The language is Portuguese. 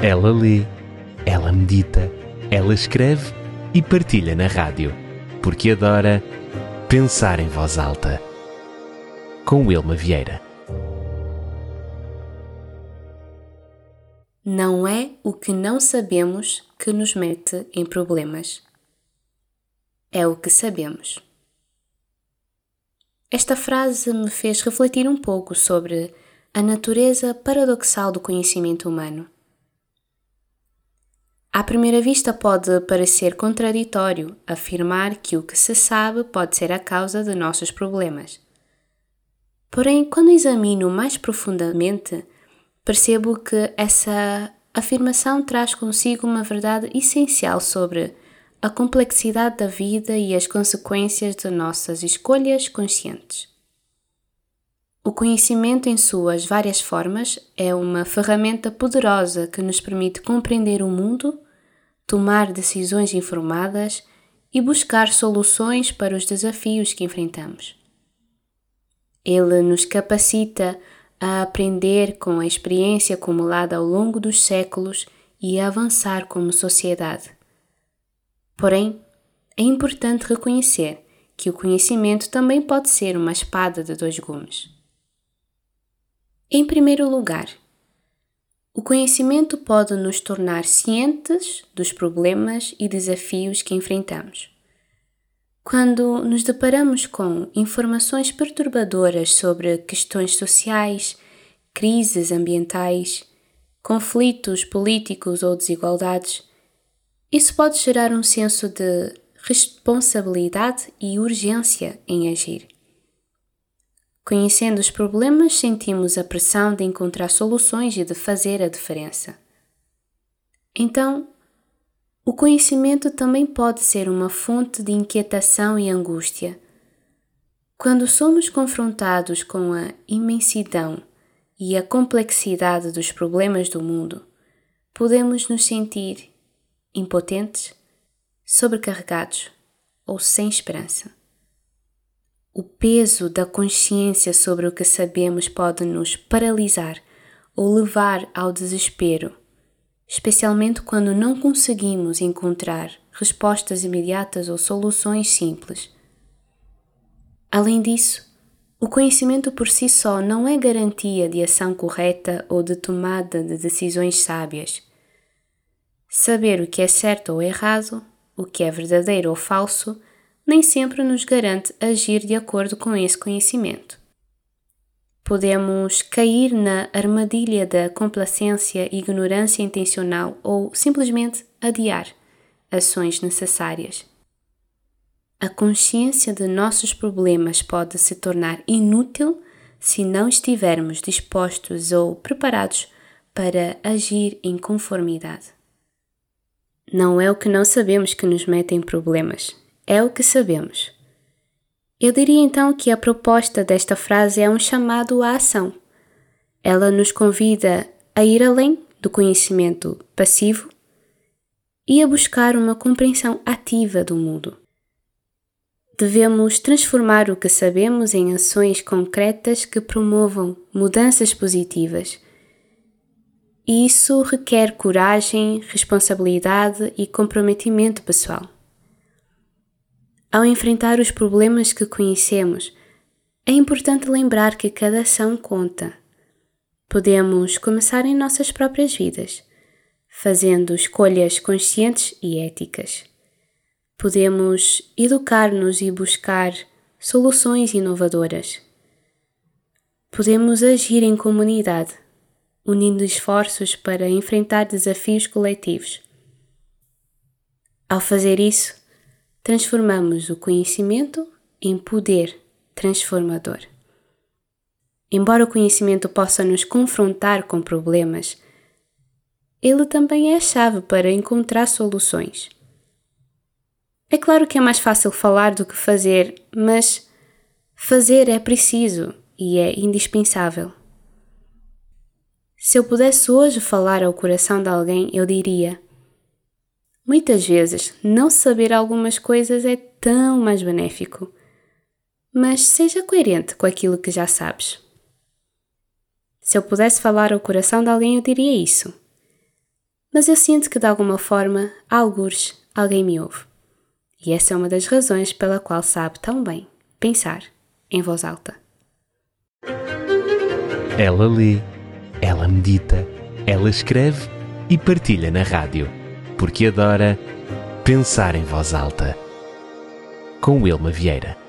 Ela lê, ela medita, ela escreve e partilha na rádio, porque adora pensar em voz alta. Com Wilma Vieira. Não é o que não sabemos que nos mete em problemas. É o que sabemos. Esta frase me fez refletir um pouco sobre a natureza paradoxal do conhecimento humano. À primeira vista, pode parecer contraditório afirmar que o que se sabe pode ser a causa de nossos problemas. Porém, quando examino mais profundamente, percebo que essa afirmação traz consigo uma verdade essencial sobre a complexidade da vida e as consequências de nossas escolhas conscientes. O conhecimento, em suas várias formas, é uma ferramenta poderosa que nos permite compreender o mundo, tomar decisões informadas e buscar soluções para os desafios que enfrentamos. Ele nos capacita a aprender com a experiência acumulada ao longo dos séculos e a avançar como sociedade. Porém, é importante reconhecer que o conhecimento também pode ser uma espada de dois gumes. Em primeiro lugar, o conhecimento pode nos tornar cientes dos problemas e desafios que enfrentamos. Quando nos deparamos com informações perturbadoras sobre questões sociais, crises ambientais, conflitos políticos ou desigualdades, isso pode gerar um senso de responsabilidade e urgência em agir. Conhecendo os problemas, sentimos a pressão de encontrar soluções e de fazer a diferença. Então, o conhecimento também pode ser uma fonte de inquietação e angústia. Quando somos confrontados com a imensidão e a complexidade dos problemas do mundo, podemos nos sentir impotentes, sobrecarregados ou sem esperança. O peso da consciência sobre o que sabemos pode nos paralisar ou levar ao desespero, especialmente quando não conseguimos encontrar respostas imediatas ou soluções simples. Além disso, o conhecimento por si só não é garantia de ação correta ou de tomada de decisões sábias. Saber o que é certo ou errado, o que é verdadeiro ou falso, nem sempre nos garante agir de acordo com esse conhecimento. Podemos cair na armadilha da complacência e ignorância intencional ou simplesmente adiar ações necessárias. A consciência de nossos problemas pode se tornar inútil se não estivermos dispostos ou preparados para agir em conformidade. Não é o que não sabemos que nos mete em problemas, é o que sabemos. Eu diria então que a proposta desta frase é um chamado à ação. Ela nos convida a ir além do conhecimento passivo e a buscar uma compreensão ativa do mundo. Devemos transformar o que sabemos em ações concretas que promovam mudanças positivas. E isso requer coragem, responsabilidade e comprometimento pessoal. Ao enfrentar os problemas que conhecemos, é importante lembrar que cada ação conta. Podemos começar em nossas próprias vidas, fazendo escolhas conscientes e éticas. Podemos educar-nos e buscar soluções inovadoras. Podemos agir em comunidade, unindo esforços para enfrentar desafios coletivos. Ao fazer isso, transformamos o conhecimento em poder transformador. Embora o conhecimento possa nos confrontar com problemas, ele também é a chave para encontrar soluções. É claro que é mais fácil falar do que fazer, mas fazer é preciso e é indispensável. Se eu pudesse hoje falar ao coração de alguém, eu diria: Muitas vezes, não saber algumas coisas é tão mais benéfico. Mas seja coerente com aquilo que já sabes. Se eu pudesse falar ao coração de alguém, eu diria isso. mas eu sinto que de alguma forma, algures, alguém me ouve. E essa é uma das razões pela qual sabe tão bem pensar em voz alta. Ela lê, ela medita, ela escreve e partilha na rádio, porque adora pensar em voz alta. Com Wilma Vieira.